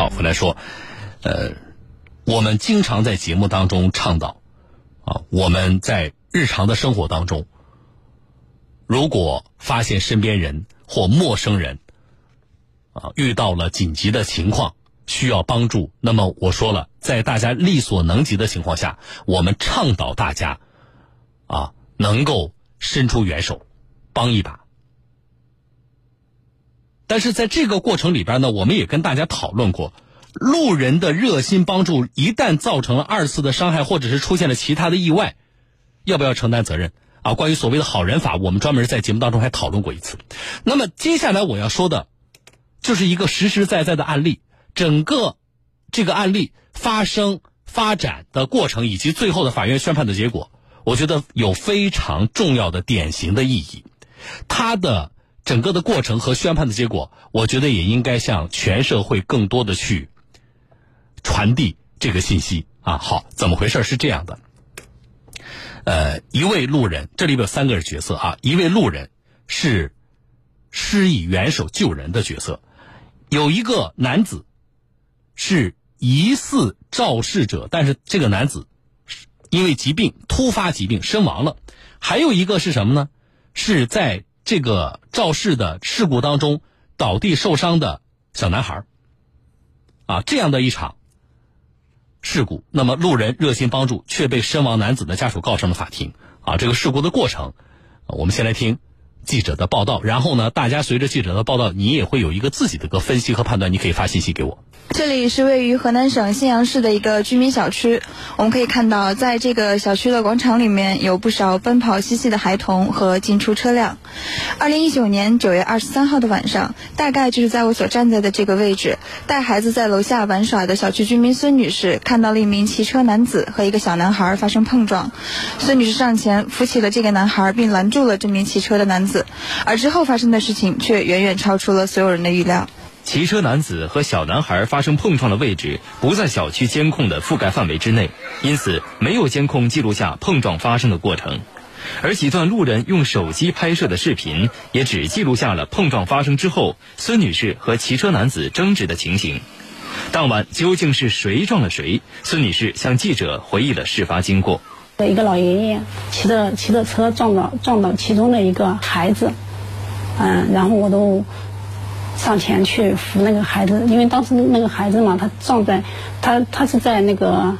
好，回来说，呃，我们经常在节目当中倡导啊，我们在日常的生活当中，如果发现身边人或陌生人啊遇到了紧急的情况需要帮助，那么我说了，在大家力所能及的情况下，我们倡导大家啊能够伸出援手，帮一把。但是在这个过程里边呢，我们也跟大家讨论过，路人的热心帮助一旦造成了二次的伤害，或者是出现了其他的意外，要不要承担责任？啊，关于所谓的好人法，我们专门在节目当中还讨论过一次。那么接下来我要说的，就是一个实实在在的案例，整个这个案例发生发展的过程，以及最后的法院宣判的结果，我觉得有非常重要的典型的意义，它的。整个的过程和宣判的结果，我觉得也应该向全社会更多的去传递这个信息啊。好，怎么回事？是这样的，呃，一位路人，这里边有三个角色啊。一位路人是施以援手救人的角色，有一个男子是疑似肇事者，但是这个男子因为疾病突发疾病身亡了。还有一个是什么呢？是在。这个肇事的事故当中倒地受伤的小男孩啊，这样的一场事故，那么路人热心帮助却被身亡男子的家属告上了法庭啊。这个事故的过程，我们先来听记者的报道，然后呢，大家随着记者的报道，你也会有一个自己的个分析和判断，你可以发信息给我。这里是位于河南省信阳市的一个居民小区。我们可以看到，在这个小区的广场里面，有不少奔跑嬉戏的孩童和进出车辆。二零一九年九月二十三号的晚上，大概就是在我所站在的这个位置，带孩子在楼下玩耍的小区居民孙女士，看到了一名骑车男子和一个小男孩发生碰撞。孙女士上前扶起了这个男孩，并拦住了这名骑车的男子。而之后发生的事情，却远远超出了所有人的预料。骑车男子和小男孩发生碰撞的位置不在小区监控的覆盖范围之内，因此没有监控记录下碰撞发生的过程。而几段路人用手机拍摄的视频也只记录下了碰撞发生之后孙女士和骑车男子争执的情形。当晚究竟是谁撞了谁？孙女士向记者回忆了事发经过：一个老爷爷骑着骑着车撞到撞到其中的一个孩子，嗯，然后我都。上前去扶那个孩子，因为当时那个孩子嘛，他撞在，他他是在那个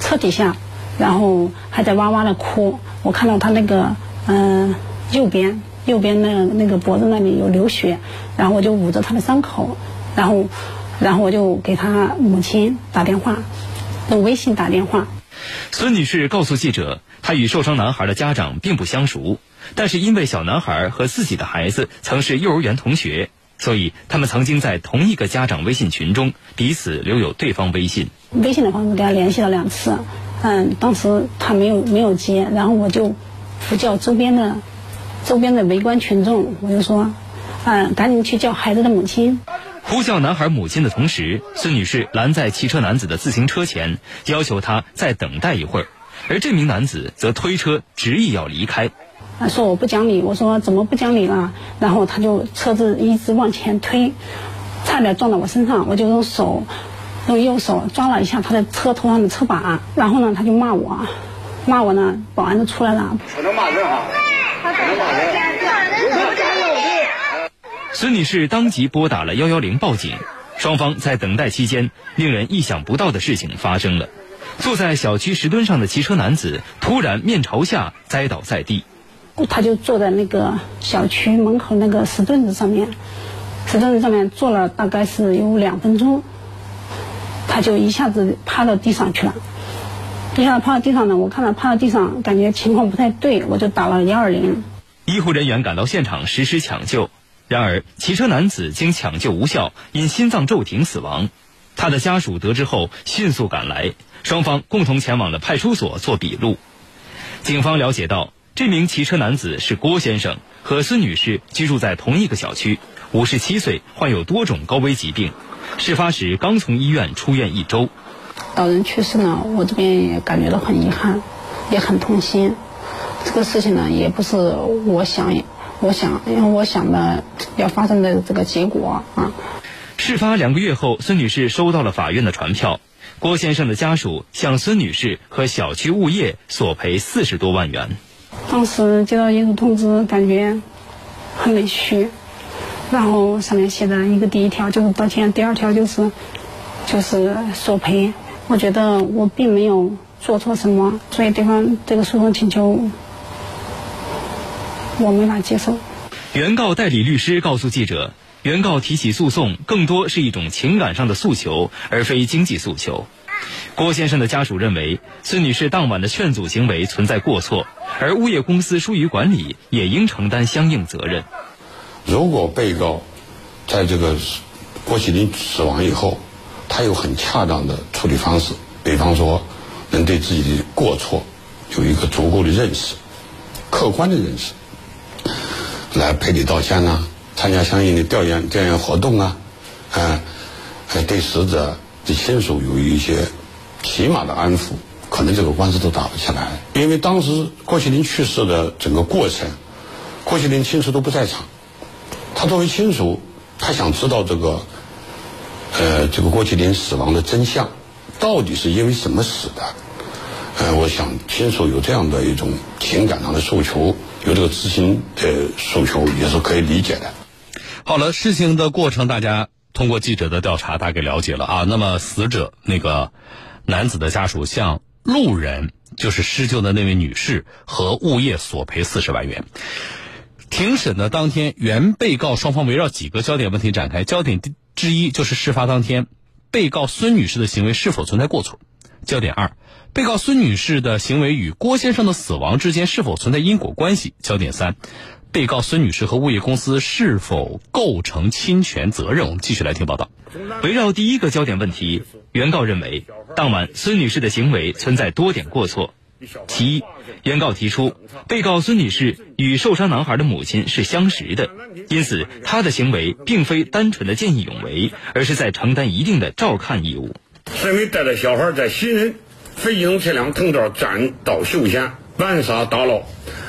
车底下，然后还在哇哇的哭。我看到他那个嗯右边右边那那个脖子那里有流血，然后我就捂着他的伤口，然后然后我就给他母亲打电话，用微信打电话。孙女士告诉记者，她与受伤男孩的家长并不相熟，但是因为小男孩和自己的孩子曾是幼儿园同学。所以，他们曾经在同一个家长微信群中彼此留有对方微信。微信的话，我给他联系了两次，嗯，当时他没有没有接，然后我就呼叫周边的周边的围观群众，我就说，嗯，赶紧去叫孩子的母亲。呼叫男孩母亲的同时，孙女士拦在骑车男子的自行车前，要求他再等待一会儿，而这名男子则推车执意要离开。他说我不讲理，我说怎么不讲理了？然后他就车子一直往前推，差点撞到我身上，我就用手用右手抓了一下他的车头上的车把，然后呢他就骂我，骂我呢，保安都出来了。能骂人哈？能骂人。孙女士当即拨打了幺幺零报警，双方在等待期间，令人意想不到的事情发生了，坐在小区石墩上的骑车男子突然面朝下栽倒在地。他就坐在那个小区门口那个石墩子上面，石墩子上面坐了大概是有两分钟，他就一下子趴到地上去了。一下趴到地上呢，我看到趴到地上，感觉情况不太对，我就打了幺二零。医护人员赶到现场实施抢救，然而骑车男子经抢救无效，因心脏骤停死亡。他的家属得知后迅速赶来，双方共同前往了派出所做笔录。警方了解到。这名骑车男子是郭先生，和孙女士居住在同一个小区，五十七岁，患有多种高危疾病。事发时刚从医院出院一周。老人去世呢，我这边也感觉到很遗憾，也很痛心。这个事情呢，也不是我想，我想，因为我想的要发生的这个结果啊。事发两个月后，孙女士收到了法院的传票，郭先生的家属向孙女士和小区物业索赔四十多万元。当时接到业主通知，感觉很委屈，然后上面写的一个第一条就是道歉，第二条就是就是索赔。我觉得我并没有做错什么，所以对方这个诉讼请求我没法接受。原告代理律师告诉记者。原告提起诉讼，更多是一种情感上的诉求，而非经济诉求。郭先生的家属认为，孙女士当晚的劝阻行为存在过错，而物业公司疏于管理，也应承担相应责任。如果被告在这个郭麒麟死亡以后，他有很恰当的处理方式，比方说能对自己的过错有一个足够的认识、客观的认识，来赔礼道歉呐。参加相应的调研调研活动啊，啊，对死者的亲属有一些起码的安抚，可能这个官司都打不起来。因为当时郭麒麟去世的整个过程，郭麒麟亲属都不在场。他作为亲属，他想知道这个，呃，这个郭麒麟死亡的真相，到底是因为什么死的？呃，我想亲属有这样的一种情感上的诉求，有这个知情的诉求，也是可以理解的。好了，事情的过程大家通过记者的调查大概了解了啊。那么死者那个男子的家属向路人，就是施救的那位女士和物业索赔四十万元。庭审的当天，原被告双方围绕几个焦点问题展开。焦点之一就是事发当天，被告孙女士的行为是否存在过错。焦点二，被告孙女士的行为与郭先生的死亡之间是否存在因果关系。焦点三。被告孙女士和物业公司是否构成侵权责任？我们继续来听报道。围绕第一个焦点问题，原告认为，当晚孙女士的行为存在多点过错。其一，原告提出，被告孙女士与受伤男孩的母亲是相识的，因此她的行为并非单纯的见义勇为，而是在承担一定的照看义务。身为带着小孩在行人非机动车辆通道占道休闲。玩耍打闹，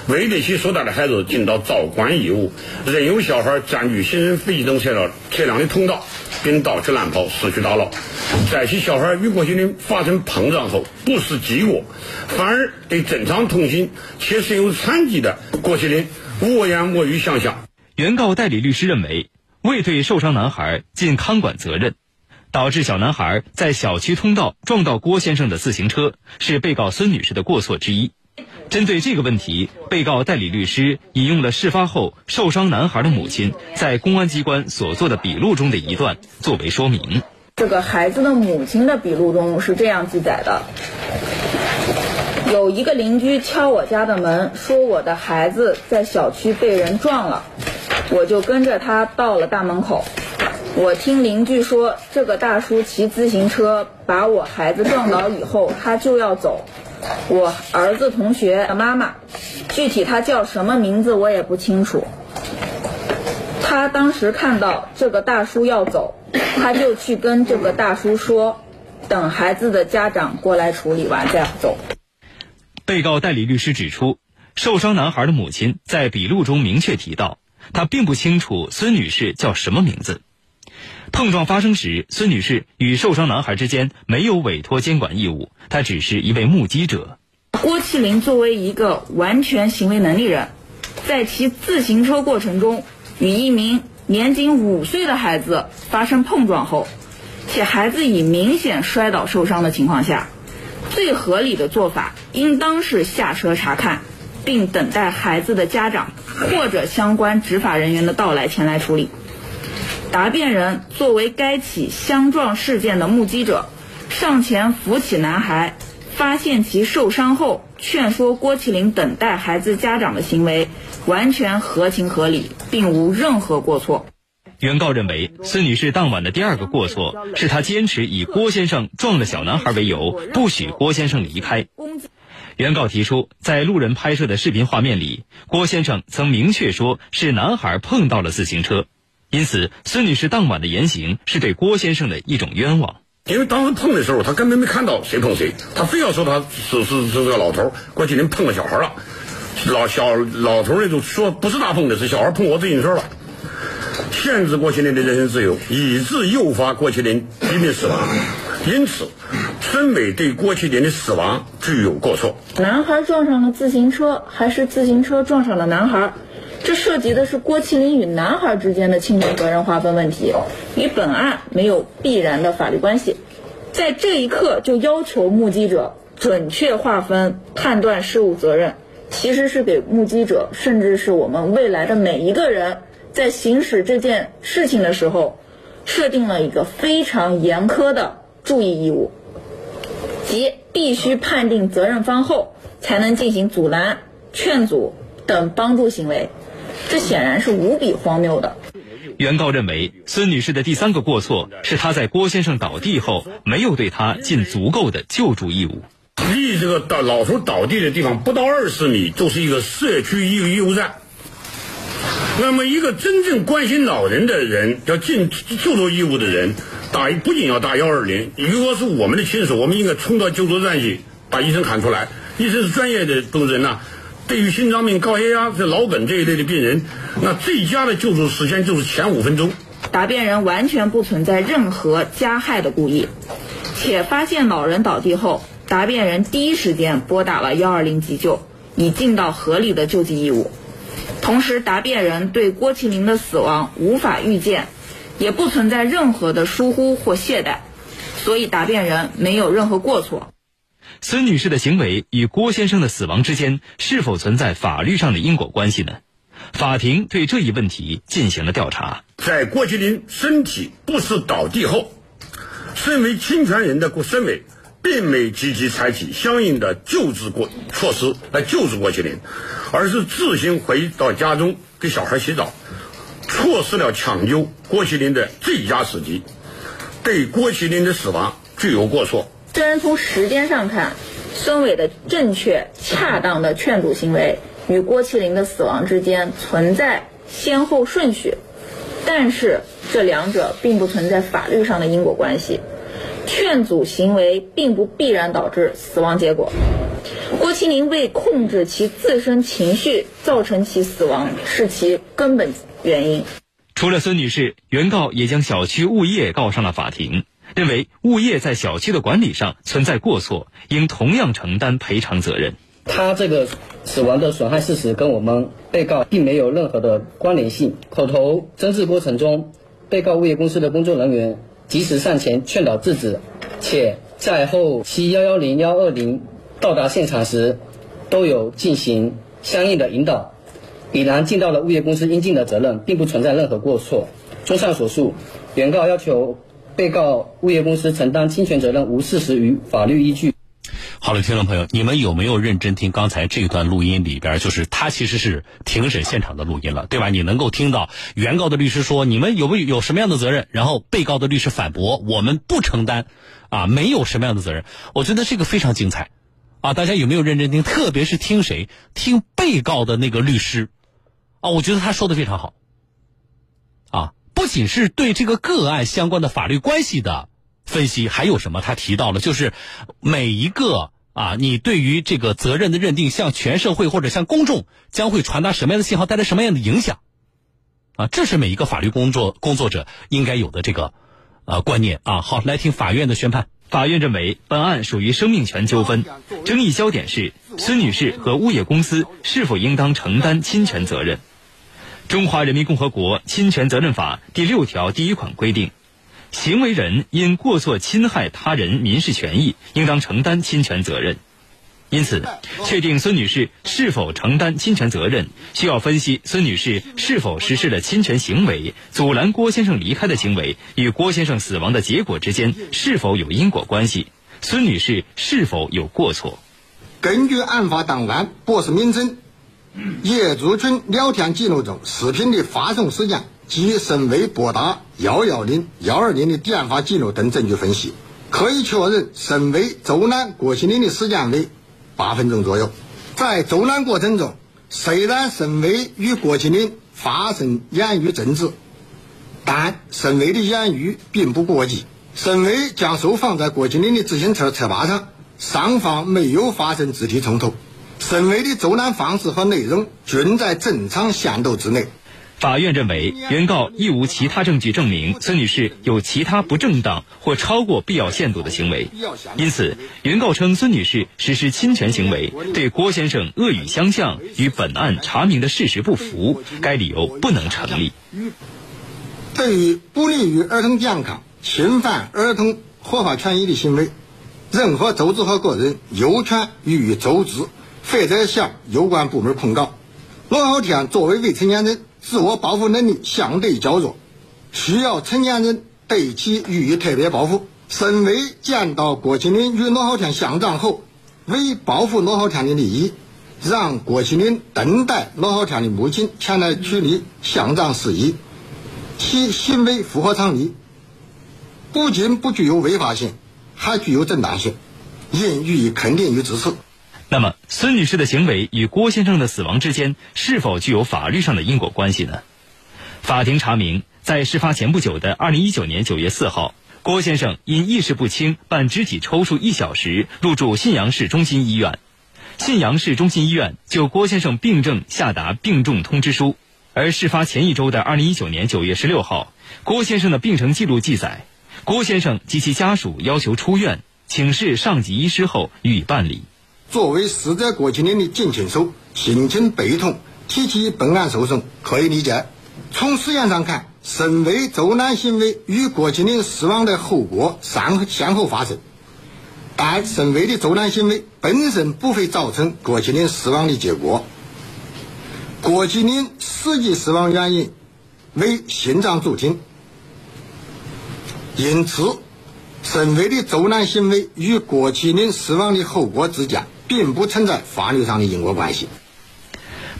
未对其所带的孩子尽到照管义务，任由小孩占据行人非机动车辆车辆的通道，并到处乱跑、四处打闹。在其小孩与郭麒麟发生碰撞后，不是击过，反而对正常通行且身有残疾的郭麒麟我言我语相向。原告代理律师认为，未对受伤男孩尽看管责任，导致小男孩在小区通道撞到郭先生的自行车，是被告孙女士的过错之一。针对这个问题，被告代理律师引用了事发后受伤男孩的母亲在公安机关所做的笔录中的一段作为说明。这个孩子的母亲的笔录中是这样记载的：有一个邻居敲我家的门，说我的孩子在小区被人撞了，我就跟着他到了大门口。我听邻居说，这个大叔骑自行车把我孩子撞倒以后，他就要走。我儿子同学的妈妈，具体他叫什么名字我也不清楚。他当时看到这个大叔要走，他就去跟这个大叔说，等孩子的家长过来处理完再走。被告代理律师指出，受伤男孩的母亲在笔录中明确提到，他并不清楚孙女士叫什么名字。碰撞发生时，孙女士与受伤男孩之间没有委托监管义务，她只是一位目击者。郭麒麟作为一个完全行为能力人，在骑自行车过程中与一名年仅五岁的孩子发生碰撞后，且孩子已明显摔倒受伤的情况下，最合理的做法应当是下车查看，并等待孩子的家长或者相关执法人员的到来前来处理。答辩人作为该起相撞事件的目击者，上前扶起男孩，发现其受伤后，劝说郭麒麟等待孩子家长的行为完全合情合理，并无任何过错。原告认为，孙女士当晚的第二个过错是她坚持以郭先生撞了小男孩为由，不许郭先生离开。原告提出，在路人拍摄的视频画面里，郭先生曾明确说是男孩碰到了自行车。因此，孙女士当晚的言行是对郭先生的一种冤枉。因为当时碰的时候，他根本没看到谁碰谁，他非要说他是是是个老头郭麒麟碰了小孩了。老小老头那就说不是他碰的，是小孩碰我自行车了。限制郭麒麟的人身自由，以致诱发郭麒麟疾病死亡。因此，孙伟对郭麒麟的死亡具有过错。男孩撞上了自行车，还是自行车撞上了男孩？这涉及的是郭麒麟与男孩之间的侵权责任划分问题，与本案没有必然的法律关系。在这一刻就要求目击者准确划分、判断事物责任，其实是给目击者，甚至是我们未来的每一个人，在行使这件事情的时候，设定了一个非常严苛的注意义务，即必须判定责任方后，才能进行阻拦、劝阻等帮助行为。这显然是无比荒谬的。原告认为，孙女士的第三个过错是她在郭先生倒地后没有对他尽足够的救助义务。离这个倒老头倒地的地方不到二十米，就是一个社区医务站。那么，一个真正关心老人的人，要尽救助义务的人，打不仅要打幺二零。如果是我们的亲属，我们应该冲到救助站去，把医生喊出来。医生是专业的工人呐。对于心脏病、高血压、这脑梗这一类的病人，那最佳的救助时间就是前五分钟。答辩人完全不存在任何加害的故意，且发现老人倒地后，答辩人第一时间拨打了幺二零急救，已尽到合理的救济义务。同时，答辩人对郭麒麟的死亡无法预见，也不存在任何的疏忽或懈怠，所以答辩人没有任何过错。孙女士的行为与郭先生的死亡之间是否存在法律上的因果关系呢？法庭对这一问题进行了调查。在郭麒麟身体不适倒地后，身为侵权人的郭孙伟并没积极采取相应的救治过措施来救治郭麒麟，而是自行回到家中给小孩洗澡，错失了抢救郭麒麟的最佳时机，对郭麒麟的死亡具有过错。虽然从时间上看，孙伟的正确、恰当的劝阻行为与郭麒麟的死亡之间存在先后顺序，但是这两者并不存在法律上的因果关系。劝阻行为并不必然导致死亡结果。郭麒麟未控制其自身情绪，造成其死亡是其根本原因。除了孙女士，原告也将小区物业告上了法庭。认为物业在小区的管理上存在过错，应同样承担赔偿责任。他这个死亡的损害事实跟我们被告并没有任何的关联性。口头争执过程中，被告物业公司的工作人员及时上前劝导制止，且在后期幺幺零幺二零到达现场时，都有进行相应的引导，已然尽到了物业公司应尽的责任，并不存在任何过错。综上所述，原告要求。被告物业公司承担侵权责任无事实与法律依据。好了，听众朋友，你们有没有认真听刚才这段录音里边？就是他其实是庭审现场的录音了，对吧？你能够听到原告的律师说：“你们有没有有什么样的责任？”然后被告的律师反驳：“我们不承担，啊，没有什么样的责任。”我觉得这个非常精彩，啊，大家有没有认真听？特别是听谁？听被告的那个律师，啊，我觉得他说的非常好。不仅是对这个个案相关的法律关系的分析，还有什么？他提到了，就是每一个啊，你对于这个责任的认定，向全社会或者向公众将会传达什么样的信号，带来什么样的影响？啊，这是每一个法律工作工作者应该有的这个呃观念啊。好，来听法院的宣判。法院认为，本案属于生命权纠纷，争议焦点是孙女士和物业公司是否应当承担侵权责任。中华人民共和国侵权责任法第六条第一款规定，行为人因过错侵害他人民事权益，应当承担侵权责任。因此，确定孙女士是否承担侵权责任，需要分析孙女士是否实施了侵权行为，阻拦郭先生离开的行为与郭先生死亡的结果之间是否有因果关系，孙女士是否有过错。根据案发当晚博士名称。业主群聊天记录中视频的发送时间及沈伟拨打幺幺零幺二零的电话记录等证据分析，可以确认沈伟走拦郭麒麟的时间为八分钟左右。在走拦过程中，虽然沈伟与郭麒麟发生言语争执，但沈伟的言语并不过激。沈伟将手放在郭麒麟的自行车车把上，双方没有发生肢体冲突。沈伟的走拦方式和内容均在正常限度之内。法院认为，原告亦无其他证据证明孙女士有其他不正当或超过必要限度的行为，因此，原告称孙女士实施侵权行为，对郭先生恶语相向，与本案查明的事实不符，该理由不能成立。对于不利于儿童健康、侵犯儿童合法权益的行为，任何组织和个人有权予以阻止，或者向有关部门控告。罗浩天作为未成年人。自我保护能力相对较弱，需要成年人对其予以特别保护。沈伟见到郭麒麟与罗浩天相撞后，为保护罗浩天的利益，让郭麒麟等待罗浩天的母亲前来处理相撞事宜，其行为符合常理，不仅不具有违法性，还具有正当性，应予以肯定与支持。那么，孙女士的行为与郭先生的死亡之间是否具有法律上的因果关系呢？法庭查明，在事发前不久的二零一九年九月四号，郭先生因意识不清伴肢体抽搐一小时，入住信阳市中心医院。信阳市中心医院就郭先生病症下达病重通知书。而事发前一周的二零一九年九月十六号，郭先生的病程记录记载，郭先生及其家属要求出院，请示上级医师后予以办理。作为死者郭麒麟的近亲属，心情悲痛，提起本案诉讼可以理解。从实验上看，身为走难行为与郭麒麟死亡的后果先先后发生，但身为的走难行为本身不会造成郭麒麟死亡的结果。郭麒麟实际死亡原因为心脏骤停，因此，身为的走难行为与郭麒麟死亡的后果之间。并不存在法律上的因果关系。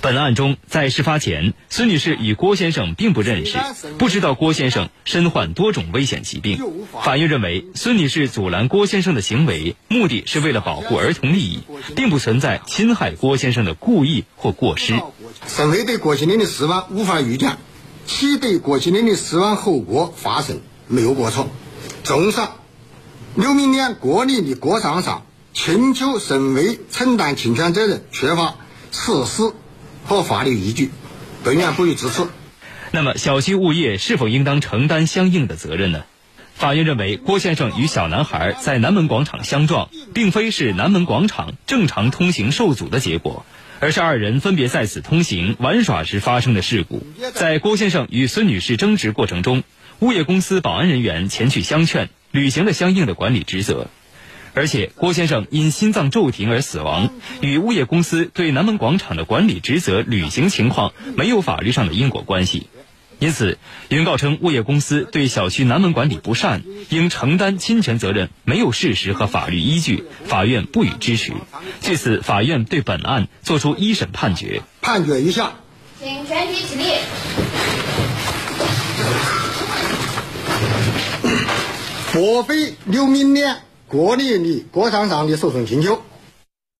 本案中，在事发前，孙女士与郭先生并不认识，不知道郭先生身患多种危险疾病。法院认为，孙女士阻拦郭先生的行为，目的是为了保护儿童利益，并不存在侵害郭先生的故意或过失。身为对郭麒麟的死亡无法预见，其对郭麒麟的死亡后果发生没有过错。综上，刘明年、郭丽的郭尚尚。请求沈伟承担侵权责任缺乏事实和法律依据，本院不予支持。那么，小区物业是否应当承担相应的责任呢？法院认为，郭先生与小男孩在南门广场相撞，并非是南门广场正常通行受阻的结果，而是二人分别在此通行玩耍时发生的事故。在郭先生与孙女士争执过程中，物业公司保安人员前去相劝，履行了相应的管理职责。而且郭先生因心脏骤停而死亡，与物业公司对南门广场的管理职责履行情况没有法律上的因果关系，因此，原告称物业公司对小区南门管理不善，应承担侵权责任，没有事实和法律依据，法院不予支持。据此，法院对本案作出一审判决。判决如下：请全体起立。莫非刘明年。郭丽丽、郭尚尚的诉讼请求。